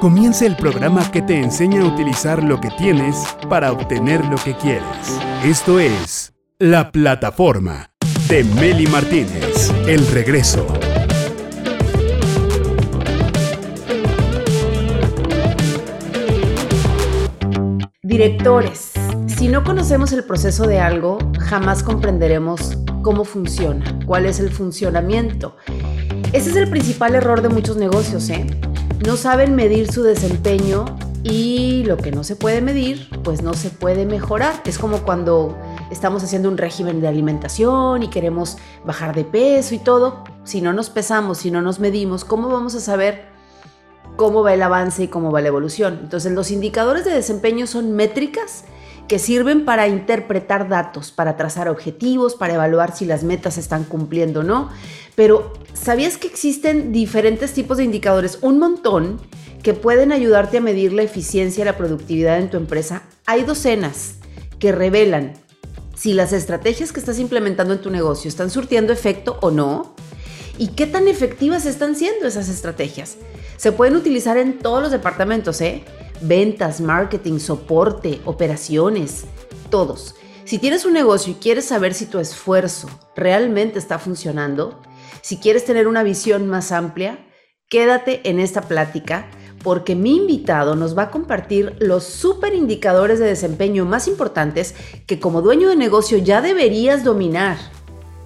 Comienza el programa que te enseña a utilizar lo que tienes para obtener lo que quieres. Esto es La Plataforma de Meli Martínez. El regreso. Directores, si no conocemos el proceso de algo, jamás comprenderemos cómo funciona, cuál es el funcionamiento. Ese es el principal error de muchos negocios, ¿eh? No saben medir su desempeño y lo que no se puede medir, pues no se puede mejorar. Es como cuando estamos haciendo un régimen de alimentación y queremos bajar de peso y todo. Si no nos pesamos, si no nos medimos, ¿cómo vamos a saber cómo va el avance y cómo va la evolución? Entonces los indicadores de desempeño son métricas que sirven para interpretar datos, para trazar objetivos, para evaluar si las metas se están cumpliendo o no. Pero, ¿sabías que existen diferentes tipos de indicadores? Un montón que pueden ayudarte a medir la eficiencia y la productividad en tu empresa. Hay docenas que revelan si las estrategias que estás implementando en tu negocio están surtiendo efecto o no y qué tan efectivas están siendo esas estrategias. Se pueden utilizar en todos los departamentos, ¿eh? Ventas, marketing, soporte, operaciones, todos. Si tienes un negocio y quieres saber si tu esfuerzo realmente está funcionando, si quieres tener una visión más amplia, quédate en esta plática porque mi invitado nos va a compartir los super indicadores de desempeño más importantes que como dueño de negocio ya deberías dominar.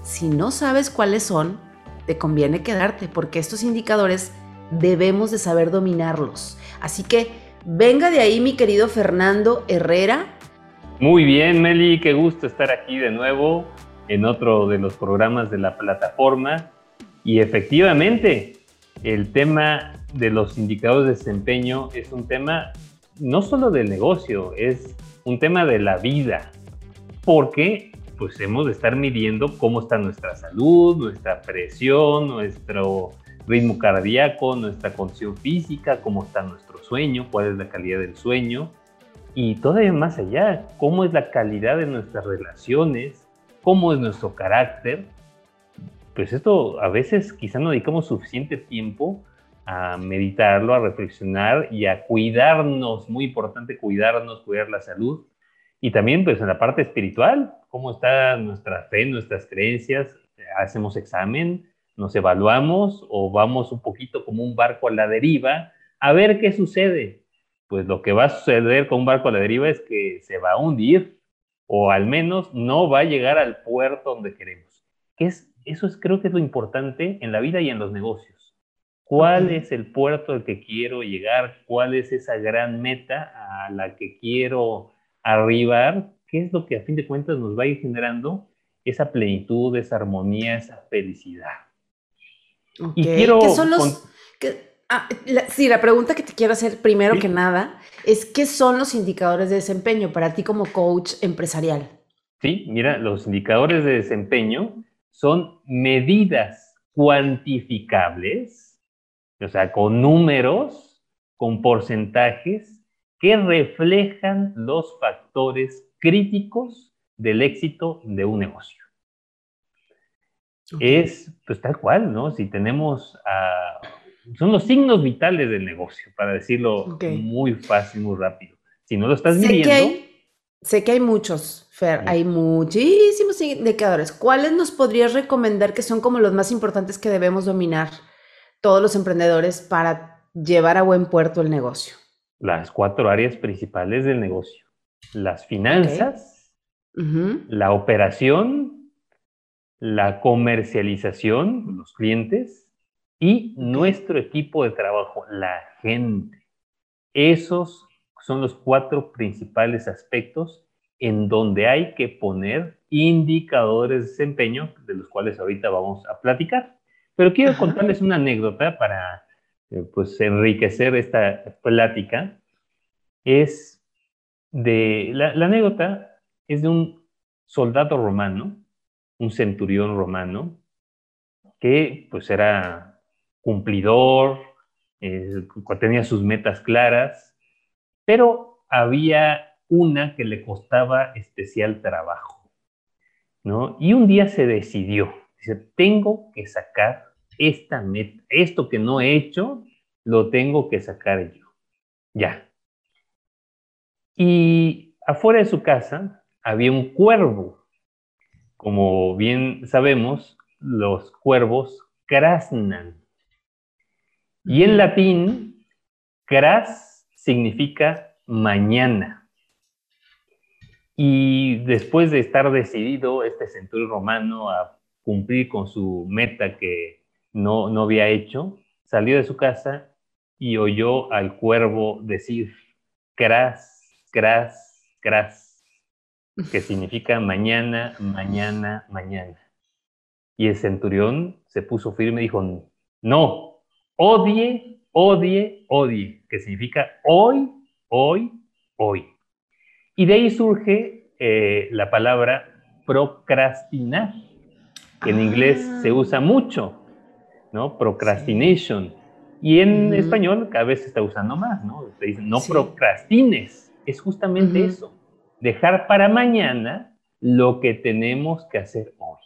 Si no sabes cuáles son, te conviene quedarte porque estos indicadores debemos de saber dominarlos. Así que Venga de ahí, mi querido Fernando Herrera. Muy bien, Meli, qué gusto estar aquí de nuevo en otro de los programas de la plataforma. Y efectivamente, el tema de los indicadores de desempeño es un tema no solo del negocio, es un tema de la vida, porque pues hemos de estar midiendo cómo está nuestra salud, nuestra presión, nuestro ritmo cardíaco, nuestra condición física, cómo está nuestro sueño, cuál es la calidad del sueño y todavía más allá, cómo es la calidad de nuestras relaciones, cómo es nuestro carácter. Pues esto a veces quizá no dedicamos suficiente tiempo a meditarlo, a reflexionar y a cuidarnos, muy importante cuidarnos, cuidar la salud. Y también pues en la parte espiritual, cómo está nuestra fe, nuestras creencias, hacemos examen, nos evaluamos o vamos un poquito como un barco a la deriva a ver qué sucede. Pues lo que va a suceder con un barco a la deriva es que se va a hundir o al menos no va a llegar al puerto donde queremos. es, eso es, creo que es lo importante en la vida y en los negocios. ¿Cuál es el puerto al que quiero llegar? ¿Cuál es esa gran meta a la que quiero arribar? ¿Qué es lo que a fin de cuentas nos va a ir generando esa plenitud, esa armonía, esa felicidad? Y quiero... ¿Qué son los... Ah, sí, la pregunta que te quiero hacer primero que nada es ¿qué son los indicadores de desempeño para ti como coach empresarial? Sí, mira, los indicadores de desempeño son medidas cuantificables, o sea, con números, con porcentajes que reflejan los factores críticos del éxito de un negocio. Es pues tal cual, ¿no? Si tenemos, son los signos vitales del negocio, para decirlo muy fácil, muy rápido. Si no lo estás sé midiendo... Que hay, sé que hay muchos, Fer, hay muchísimos indicadores. ¿Cuáles nos podrías recomendar que son como los más importantes que debemos dominar todos los emprendedores para llevar a buen puerto el negocio? Las cuatro áreas principales del negocio. Las finanzas, la operación, la comercialización, los clientes, y nuestro equipo de trabajo, la gente. Esos son los cuatro principales aspectos en donde hay que poner indicadores de desempeño, de los cuales ahorita vamos a platicar. Pero quiero contarles una anécdota para eh, pues, enriquecer esta plática. Es de, la, la anécdota es de un soldado romano un centurión romano que pues era cumplidor, eh, tenía sus metas claras, pero había una que le costaba especial trabajo, ¿no? Y un día se decidió, dice, tengo que sacar esta meta, esto que no he hecho, lo tengo que sacar yo. Ya. Y afuera de su casa había un cuervo. Como bien sabemos, los cuervos crasnan. Y en latín, cras significa mañana. Y después de estar decidido este centurión romano a cumplir con su meta que no, no había hecho, salió de su casa y oyó al cuervo decir, cras, cras, cras, que significa mañana, mañana, mañana. Y el centurión se puso firme y dijo, no, odie, odie, odie, que significa hoy, hoy, hoy. Y de ahí surge eh, la palabra procrastinar, que en inglés se ah. usa mucho, ¿no? Procrastination. Y en español cada vez se está usando más, ¿no? Se dice, no procrastines. Es justamente eso, dejar para mañana lo que tenemos que hacer hoy.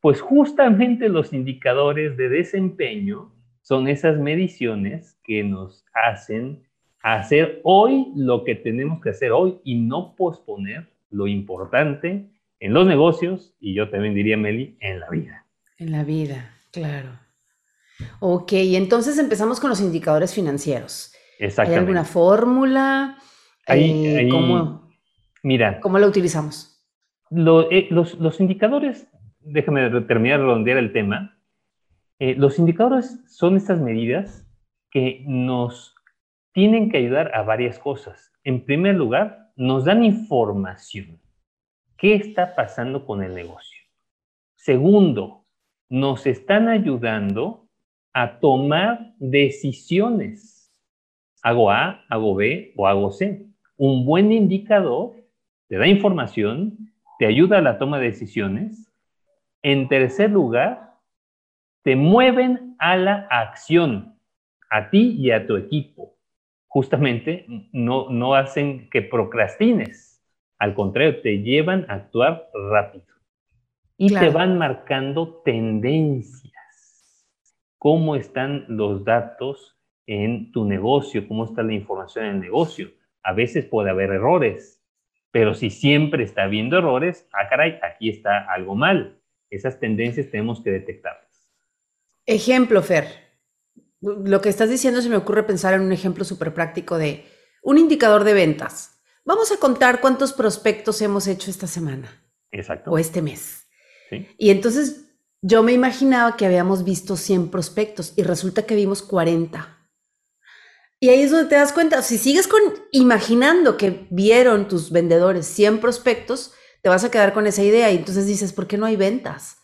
Pues justamente los indicadores de desempeño son esas mediciones que nos hacen hacer hoy lo que tenemos que hacer hoy y no posponer lo importante en los negocios y yo también diría, Meli, en la vida. En la vida, claro. Ok, entonces empezamos con los indicadores financieros. Exactamente. ¿Hay alguna fórmula? Eh, ¿cómo, mira, ¿Cómo la utilizamos? Eh, los, indicadores, déjame terminar de redondear el tema. Eh, los indicadores son estas medidas que nos tienen que ayudar a varias cosas. En primer lugar, nos dan información. ¿Qué está pasando con el negocio? Segundo, nos están ayudando a tomar decisiones. Hago A, hago B o hago C. Un buen indicador te da información, te ayuda a la toma de decisiones. En tercer lugar, te mueven a la acción, a ti y a tu equipo. Justamente no, no hacen que procrastines, al contrario, te llevan a actuar rápido y te van marcando tendencias cómo están los datos en tu negocio, cómo está la información en el negocio. A veces puede haber errores, pero si siempre está habiendo errores, ah, caray, aquí está algo mal. Esas tendencias tenemos que detectarlas. Ejemplo, Fer. Lo que estás diciendo se me ocurre pensar en un ejemplo súper práctico de un indicador de ventas. Vamos a contar cuántos prospectos hemos hecho esta semana. Exacto. O este mes. ¿Sí? Y entonces yo me imaginaba que habíamos visto 100 prospectos y resulta que vimos 40. Y ahí es donde te das cuenta, si sigues con imaginando que vieron tus vendedores 100 prospectos, te vas a quedar con esa idea y entonces dices, ¿por qué no hay ventas?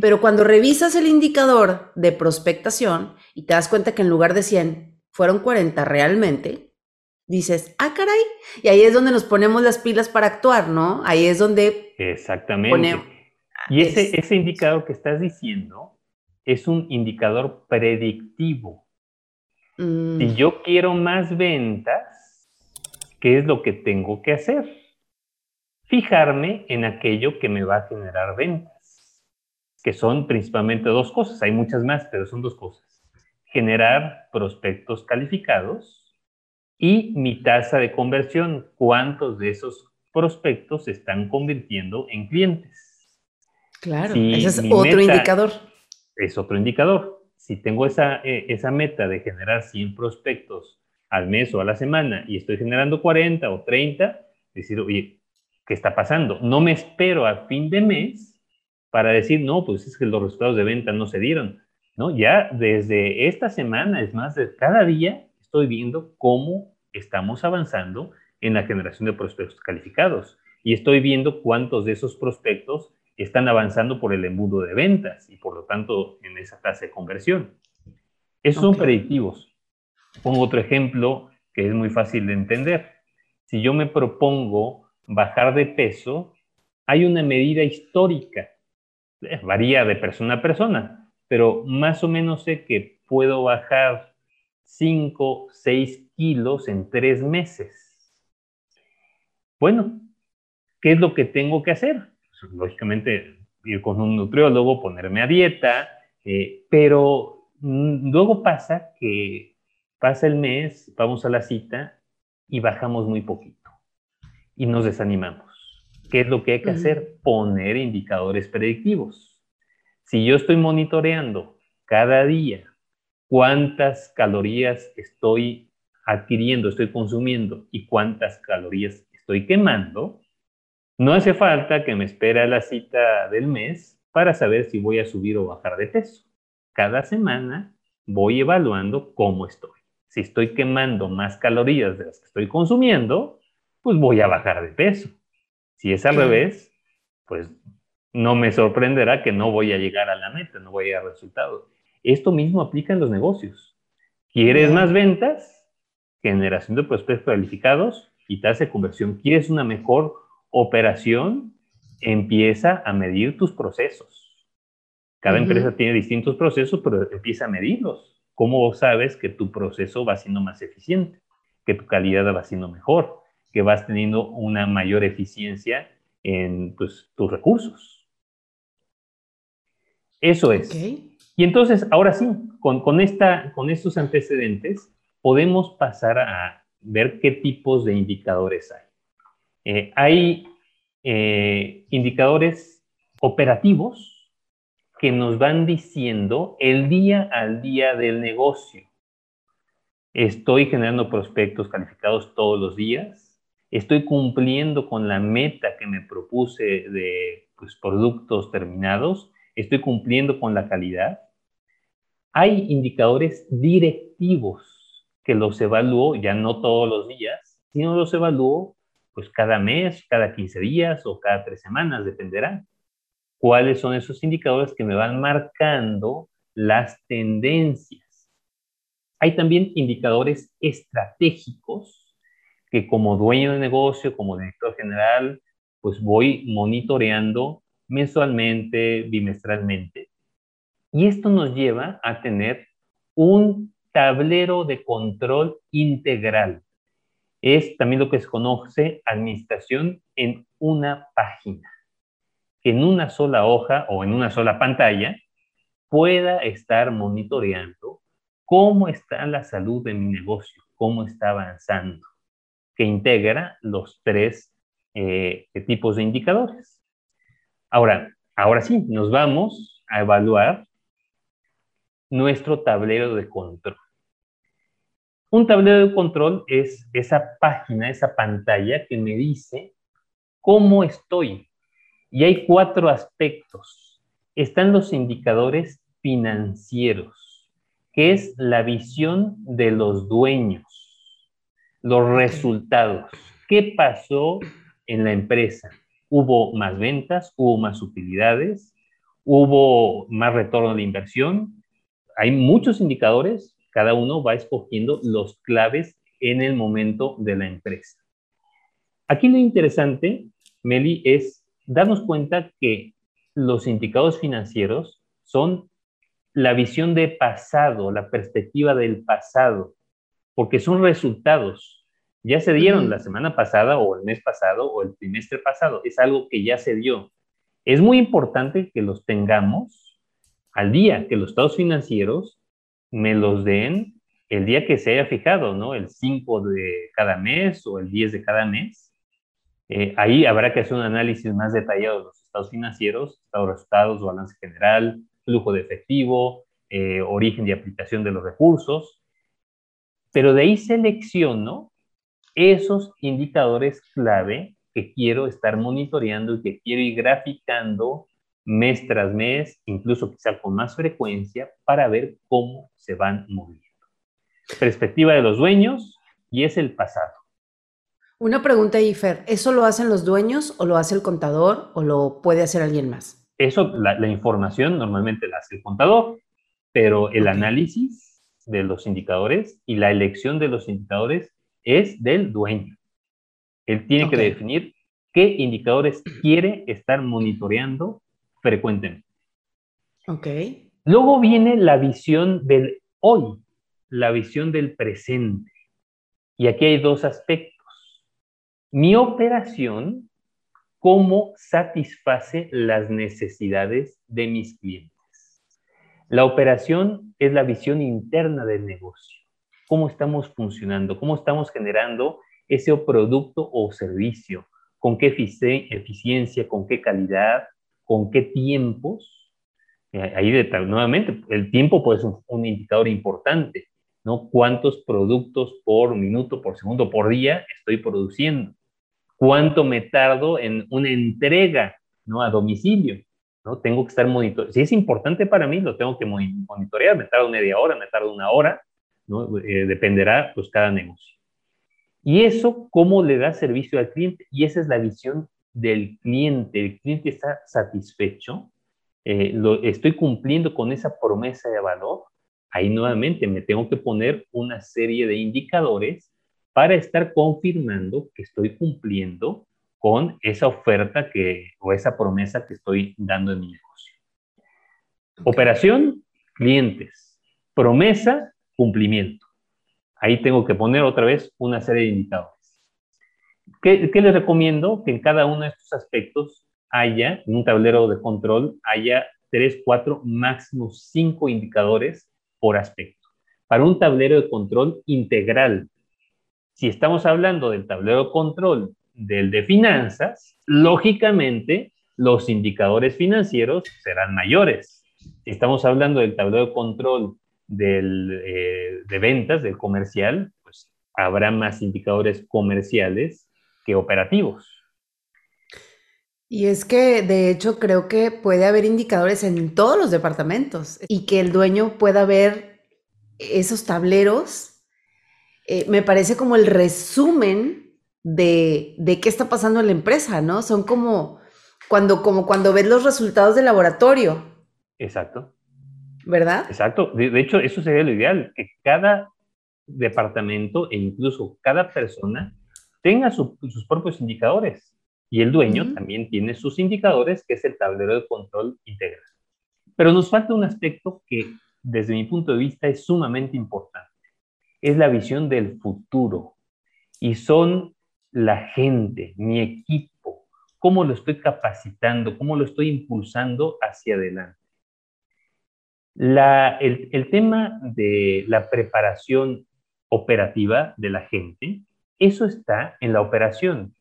Pero cuando revisas el indicador de prospectación y te das cuenta que en lugar de 100 fueron 40 realmente, dices, ah, caray. Y ahí es donde nos ponemos las pilas para actuar, ¿no? Ahí es donde... Exactamente. Y ese, ese indicador que estás diciendo es un indicador predictivo. Mm. Si yo quiero más ventas, ¿qué es lo que tengo que hacer? Fijarme en aquello que me va a generar ventas, que son principalmente dos cosas. Hay muchas más, pero son dos cosas. Generar prospectos calificados y mi tasa de conversión. ¿Cuántos de esos prospectos se están convirtiendo en clientes? Claro, ese es otro indicador. Es otro indicador. Si tengo esa, eh, esa meta de generar 100 prospectos al mes o a la semana y estoy generando 40 o 30, decir, oye, ¿qué está pasando? No me espero a fin de mes para decir, no, pues es que los resultados de venta no se dieron. ¿no? Ya desde esta semana, es más, de cada día estoy viendo cómo estamos avanzando en la generación de prospectos calificados y estoy viendo cuántos de esos prospectos están avanzando por el embudo de ventas y por lo tanto en esa tasa de conversión. Esos son predictivos. Pongo otro ejemplo que es muy fácil de entender. Si yo me propongo bajar de peso, hay una medida histórica. Varía de persona a persona, pero más o menos sé que puedo bajar 5, 6 kilos en 3 meses. Bueno, ¿qué es lo que tengo que hacer? lógicamente ir con un nutriólogo, ponerme a dieta, eh, pero mm, luego pasa que Pasa el mes, vamos a la cita y bajamos muy poquito y nos desanimamos. ¿Qué es lo que hay que hacer? Poner indicadores predictivos. Si yo estoy monitoreando cada día cuántas calorías estoy adquiriendo, estoy consumiendo y cuántas calorías estoy quemando, no hace falta que me espere a la cita del mes para saber si voy a subir o bajar de peso. Cada semana voy evaluando cómo estoy. Si estoy quemando más calorías de las que estoy consumiendo, pues voy a bajar de peso. Si es al revés, pues no me sorprenderá que no voy a llegar a la meta, no voy a llegar al resultado. Esto mismo aplica en los negocios. ¿Quieres más ventas? Generación de prospectos calificados y tasa de conversión. ¿Quieres una mejor operación? Empieza a medir tus procesos. Cada empresa tiene distintos procesos, pero empieza a medirlos. ¿Cómo sabes que tu proceso va siendo más eficiente? Que tu calidad va siendo mejor, que vas teniendo una mayor eficiencia en pues, tus recursos. Eso es. Y entonces, ahora sí, con, con, esta, con estos antecedentes, podemos pasar a ver qué tipos de indicadores hay. Eh, hay eh, indicadores operativos que nos van diciendo el día al día del negocio. Estoy generando prospectos calificados todos los días estoy cumpliendo con la meta que me propuse de pues, productos terminados, estoy cumpliendo con la calidad. Hay indicadores directivos que los evalúo ya no todos los días, sino los evalúo pues cada mes, cada 15 días o cada tres semanas, dependerá. ¿Cuáles son esos indicadores que me van marcando las tendencias? Hay también indicadores estratégicos que como dueño de negocio, como director general, pues voy monitoreando mensualmente, bimestralmente. Y esto nos lleva a tener un tablero de control integral. Es también lo que se conoce administración en una página. Que en una sola hoja o en una sola pantalla pueda estar monitoreando cómo está la salud de mi negocio, cómo está avanzando integra los tres eh, tipos de indicadores. Ahora, ahora sí, nos vamos a evaluar nuestro tablero de control. Un tablero de control es esa página, esa pantalla que me dice cómo estoy. Y hay cuatro aspectos. Están los indicadores financieros, que es la visión de los dueños los resultados. ¿Qué pasó en la empresa? ¿Hubo más ventas? ¿Hubo más utilidades? ¿Hubo más retorno de inversión? Hay muchos indicadores, cada uno va escogiendo los claves en el momento de la empresa. Aquí lo interesante, Meli, es darnos cuenta que los indicadores financieros son la visión de pasado, la perspectiva del pasado porque son resultados. Ya se dieron la semana pasada o el mes pasado o el trimestre pasado. Es algo que ya se dio. Es muy importante que los tengamos al día, que los estados financieros me los den el día que se haya fijado, ¿no? El 5 de cada mes o el 10 de cada mes. Eh, ahí habrá que hacer un análisis más detallado de los estados financieros, estados resultados, balance general, flujo de efectivo, eh, origen y aplicación de los recursos, pero de ahí selecciono esos indicadores clave que quiero estar monitoreando y que quiero ir graficando mes tras mes, incluso quizá con más frecuencia, para ver cómo se van moviendo. Perspectiva de los dueños y es el pasado. Una pregunta, Ifer, ¿eso lo hacen los dueños o lo hace el contador o lo puede hacer alguien más? Eso, la, información normalmente la hace el contador, pero el análisis de los indicadores y la elección de los indicadores es del dueño. Él tiene que definir qué indicadores quiere estar monitoreando frecuentemente. Ok. Luego viene la visión del hoy, la visión del presente. Y aquí hay dos aspectos. Mi operación, cómo satisface las necesidades de mis clientes. La operación es la visión interna del negocio. cómo estamos funcionando, cómo estamos generando ese producto o servicio, con qué eficiencia, con qué calidad, con qué tiempos. Eh, ahí nuevamente, el tiempo puede ser un, indicador importante, ¿no? ¿Cuántos productos por minuto, por segundo, por día estoy produciendo? ¿Cuánto me tardo en una entrega, ¿no? A domicilio, ¿no? Tengo que estar monitoreando. Si es importante para mí, lo tengo que monitorear. Me tarda media hora, me tarda una hora, ¿no? Eh, dependerá, pues, cada negocio. Y eso, ¿cómo le da servicio al cliente? Y esa es la visión del cliente. El cliente está satisfecho, eh, lo, estoy cumpliendo con esa promesa de valor. Ahí nuevamente me tengo que poner una serie de indicadores para estar confirmando que estoy cumpliendo con esa oferta que, o esa promesa que estoy dando en mi negocio. Operación, clientes. Promesa, cumplimiento. Ahí tengo que poner otra vez una serie de indicadores. ¿Qué, les recomiendo? Que en cada uno de estos aspectos haya, en un tablero de control, haya tres, cuatro, máximo cinco indicadores por aspecto. Para un tablero de control integral. Si estamos hablando del tablero de control del de finanzas, lógicamente los indicadores financieros serán mayores. Si estamos hablando del tablero de control del, eh, de ventas, del comercial, pues habrá más indicadores comerciales que operativos. Y es que, de hecho, creo que puede haber indicadores en todos los departamentos y que el dueño pueda ver esos tableros. Eh, me parece como el resumen de, de, qué está pasando en la empresa, ¿no? Son como cuando, como cuando ves los resultados del laboratorio. Exacto. ¿verdad? Exacto. De, hecho, eso sería lo ideal, que cada departamento e incluso cada persona tenga sus propios indicadores. Y el dueño también tiene sus indicadores, que es el tablero de control integral. Pero nos falta un aspecto que, desde mi punto de vista, es sumamente importante. Es la visión del futuro. Y son la gente, mi equipo, cómo lo estoy capacitando, cómo lo estoy impulsando hacia adelante el, tema de la preparación operativa de la gente, eso está en la operación.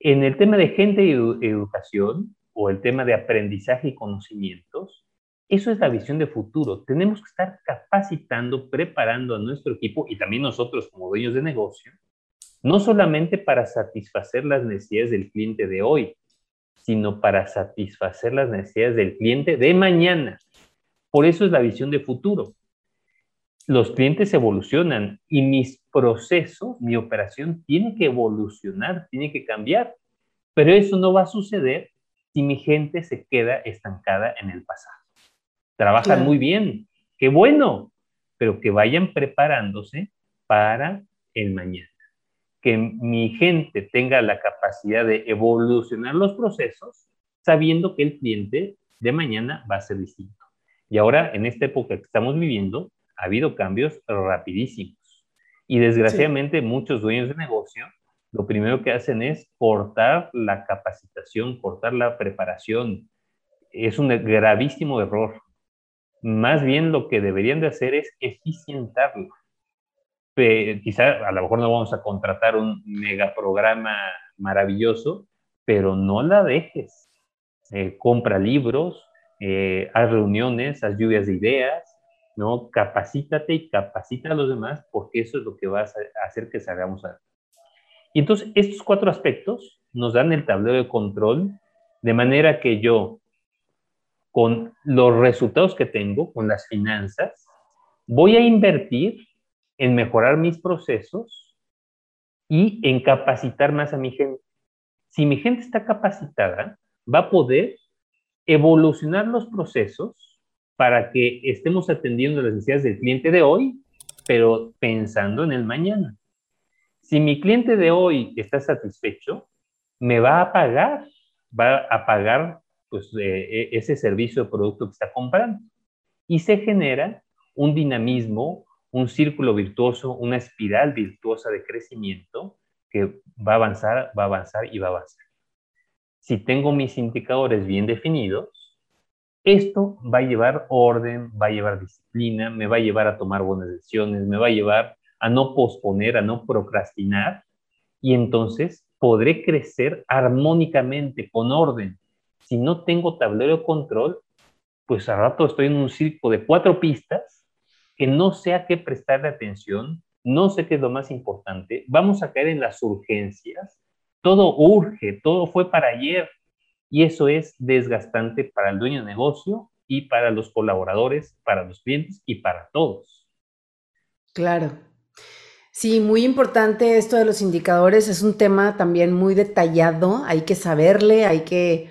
En el tema de gente y educación o el tema de aprendizaje y conocimientos, eso es la visión de futuro. Tenemos que estar capacitando, preparando a nuestro equipo y también nosotros como dueños de negocio, no solamente para satisfacer las necesidades del cliente de hoy, sino para satisfacer las necesidades del cliente de mañana. Por eso es la visión de futuro. Los clientes evolucionan y mis procesos, mi operación tiene que evolucionar, tiene que cambiar. Pero eso no va a suceder si mi gente se queda estancada en el pasado. Trabajan muy bien, qué bueno, pero que vayan preparándose para el mañana. Que mi gente tenga la capacidad de evolucionar los procesos sabiendo que el cliente de mañana va a ser distinto. Y ahora, en esta época que estamos viviendo, ha habido cambios rapidísimos. Y desgraciadamente muchos dueños de negocio lo primero que hacen es cortar la capacitación, cortar la preparación. Es un gravísimo error. Más bien lo que deberían de hacer es eficientarlo. quizá a lo mejor no vamos a contratar un megaprograma maravilloso, pero no la dejes. Eh, compra libros, eh, haz reuniones, haz lluvias de ideas, ¿no? Capacítate y capacita a los demás porque eso es lo que va a hacer que salgamos a... Y entonces estos cuatro aspectos nos dan el tablero de control de manera que yo, con los resultados que tengo, con las finanzas, voy a invertir en mejorar mis procesos y en capacitar más a mi gente. Si mi gente está capacitada, va a poder evolucionar los procesos para que estemos atendiendo las necesidades del cliente de hoy, pero pensando en el mañana. Si mi cliente de hoy está satisfecho, me va a pagar, va a pagar pues, e, ese servicio o producto que está comprando. Y se genera un dinamismo, un círculo virtuoso, una espiral virtuosa de crecimiento que va a avanzar, va a avanzar y va a avanzar si tengo mis indicadores bien definidos, esto va a llevar orden, va a llevar disciplina, me va a llevar a tomar buenas decisiones, me va a llevar a no posponer, a no procrastinar, y entonces podré crecer armónicamente, con orden. Si no tengo tablero de control, pues a rato estoy en un circo de cuatro pistas que no sé a qué prestarle atención, no sé qué es lo más importante, vamos a caer en las urgencias, todo urge, todo fue para ayer, y eso es desgastante para el dueño de negocio y para los colaboradores, para los clientes y para todos. Claro. Sí, muy importante esto de los indicadores. Es un tema también muy detallado. Hay que saberle, hay que,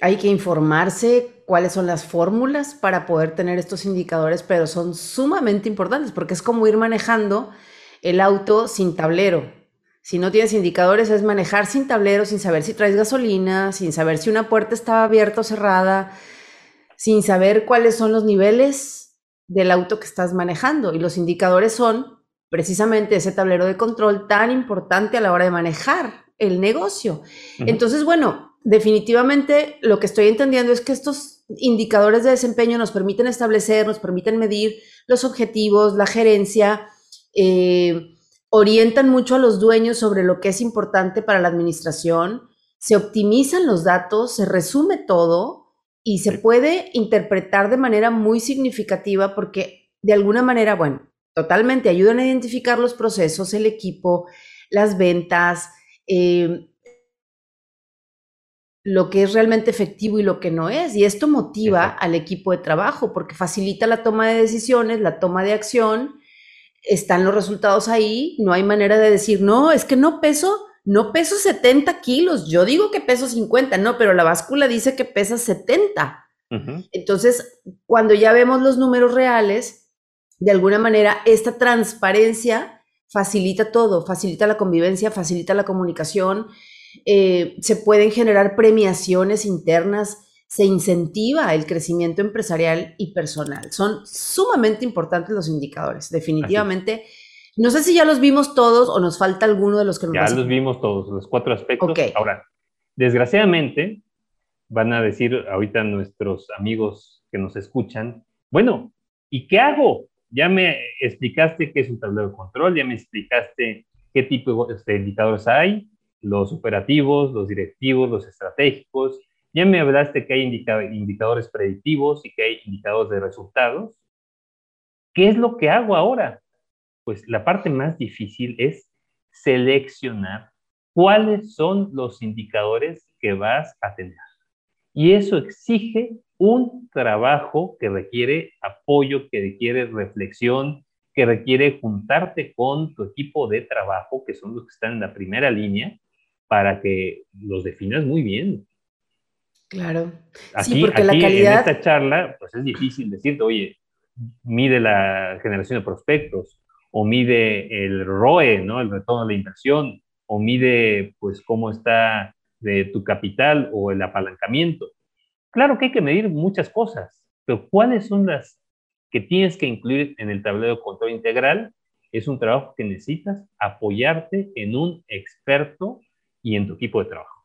hay que informarse cuáles son las fórmulas para poder tener estos indicadores, pero son sumamente importantes porque es como ir manejando el auto sin tablero. Si no tienes indicadores, es manejar sin tablero, sin saber si traes gasolina, sin saber si una puerta estaba abierta o cerrada, sin saber cuáles son los niveles del auto que estás manejando. Y los indicadores son precisamente ese tablero de control tan importante a la hora de manejar el negocio. Entonces, bueno, definitivamente lo que estoy entendiendo es que estos indicadores de desempeño nos permiten establecer, nos permiten medir los objetivos, la gerencia, eh, orientan mucho a los dueños sobre lo que es importante para la administración, se optimizan los datos, se resume todo y se puede interpretar de manera muy significativa porque de alguna manera, bueno, totalmente ayudan a identificar los procesos, el equipo, las ventas, eh, lo que es realmente efectivo y lo que no es. Y esto motiva al equipo de trabajo porque facilita la toma de decisiones, la toma de acción, están los resultados ahí, no hay manera de decir, no, es que no peso no peso 70 kilos, yo digo que peso 50, no, pero la báscula dice que pesa 70. Entonces, cuando ya vemos los números reales, de alguna manera esta transparencia facilita todo, facilita la convivencia, facilita la comunicación, eh, se pueden generar premiaciones internas, se incentiva el crecimiento empresarial y personal. Son sumamente importantes los indicadores, definitivamente. No sé si ya los vimos todos o nos falta alguno de los que nos Ya los vimos todos, los cuatro aspectos. Ahora, desgraciadamente, van a decir ahorita nuestros amigos que nos escuchan, bueno, ¿y qué hago? Ya me explicaste qué es un tablero de control, ya me explicaste qué tipo de indicadores hay, los operativos, los directivos, los estratégicos, ya me hablaste que hay indicadores predictivos y que hay indicadores de resultados. ¿Qué es lo que hago ahora? pues la parte más difícil es seleccionar cuáles son los indicadores que vas a tener. Y eso exige un trabajo que requiere apoyo, que requiere reflexión, que requiere juntarte con tu equipo de trabajo, que son los que están en la primera línea, para que los definas muy bien. Claro. sí, porque la calidad... en esta charla, pues es difícil decirte, oye, mide la generación de prospectos, o mide el ROE, ¿no? El retorno de la inversión, o mide, pues, cómo está de tu capital o el apalancamiento. Claro que hay que medir muchas cosas, pero ¿cuáles son las que tienes que incluir en el tablero de control integral? Es un trabajo que necesitas apoyarte en un experto y en tu equipo de trabajo.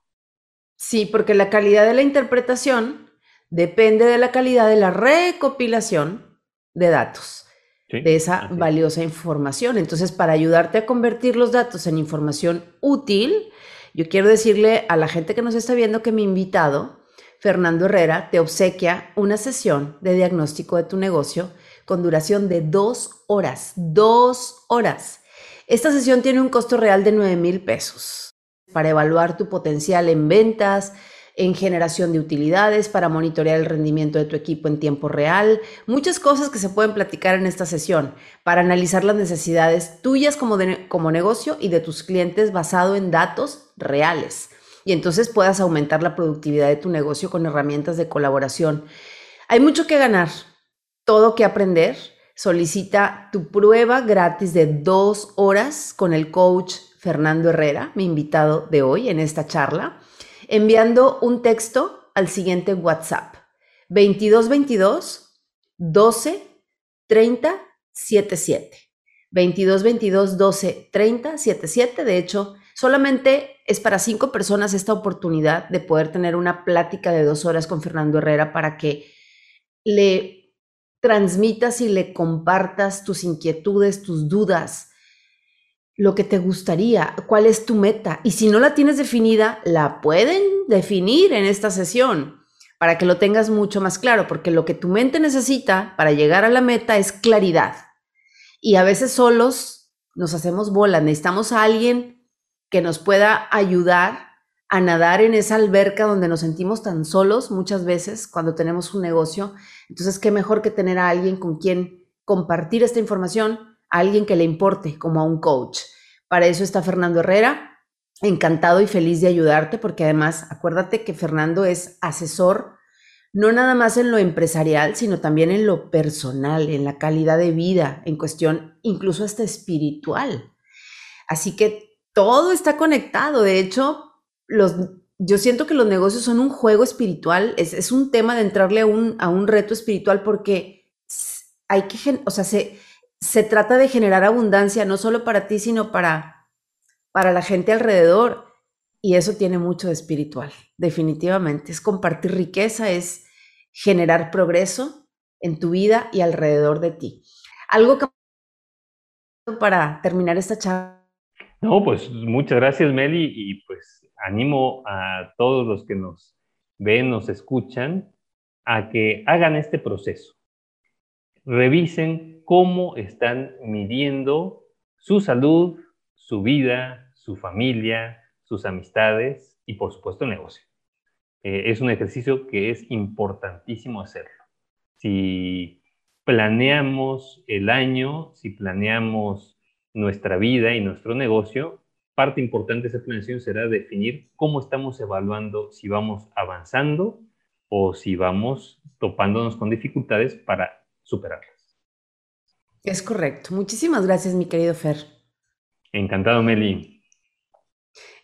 Sí, porque la calidad de la interpretación depende de la calidad de la recopilación de datos de esa valiosa información. Entonces, para ayudarte a convertir los datos en información útil, yo quiero decirle a la gente que nos está viendo que mi invitado, Fernando Herrera, te obsequia una sesión de diagnóstico de tu negocio con duración de dos horas. Dos horas. Esta sesión tiene un costo real de 9 mil pesos para evaluar tu potencial en ventas, en generación de utilidades, para monitorear el rendimiento de tu equipo en tiempo real, muchas cosas que se pueden platicar en esta sesión para analizar las necesidades tuyas como, como negocio y de tus clientes basado en datos reales. Y entonces puedas aumentar la productividad de tu negocio con herramientas de colaboración. Hay mucho que ganar, todo que aprender. Solicita tu prueba gratis de dos horas con el coach Fernando Herrera, mi invitado de hoy en esta charla enviando un texto al siguiente WhatsApp. 2222 12 30 77. 2222 12 30 77. De hecho, solamente es para cinco personas esta oportunidad de poder tener una plática de dos horas con Fernando Herrera para que le transmitas y le compartas tus inquietudes, tus dudas, lo que te gustaría, cuál es tu meta. Y si no la tienes definida, la pueden definir en esta sesión para que lo tengas mucho más claro, porque lo que tu mente necesita para llegar a la meta es claridad. Y a veces solos nos hacemos bolas, necesitamos a alguien que nos pueda ayudar a nadar en esa alberca donde nos sentimos tan solos muchas veces cuando tenemos un negocio. Entonces, qué mejor que tener a alguien con quien compartir esta información a alguien que le importe, como a un coach. Para eso está Fernando Herrera, encantado y feliz de ayudarte, porque además acuérdate que Fernando es asesor, no nada más en lo empresarial, sino también en lo personal, en la calidad de vida, en cuestión incluso hasta espiritual. Así que todo está conectado. De hecho, los, yo siento que los negocios son un juego espiritual, es, un tema de entrarle a un, a un reto espiritual porque hay que, o sea, se, se trata de generar abundancia, no solo para ti, sino para, para la gente alrededor. Y eso tiene mucho de espiritual, definitivamente. Es compartir riqueza, es generar progreso en tu vida y alrededor de ti. Algo que para terminar esta charla. No, pues muchas gracias, Meli, y pues animo a todos los que nos ven, nos escuchan, a que hagan este proceso. Revisen cómo están midiendo su salud, su vida, su familia, sus amistades y por supuesto el negocio. Eh, es un ejercicio que es importantísimo hacerlo. Si planeamos el año, si planeamos nuestra vida y nuestro negocio, parte importante de esa planeación será definir cómo estamos evaluando si vamos avanzando o si vamos topándonos con dificultades para superarlas. Es correcto. Muchísimas gracias, mi querido Fer. Encantado, Meli.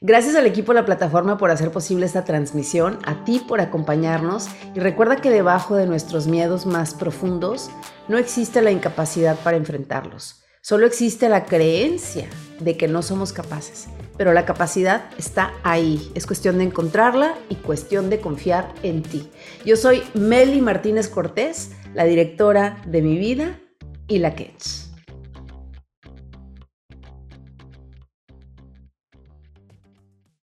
Gracias al equipo de la plataforma por hacer posible esta transmisión, a ti por acompañarnos y recuerda que debajo de nuestros miedos más profundos no existe la incapacidad para enfrentarlos, solo existe la creencia de que no somos capaces, pero la capacidad está ahí, es cuestión de encontrarla y cuestión de confiar en ti. Yo soy Meli Martínez Cortés, la directora de mi vida y la Ketch.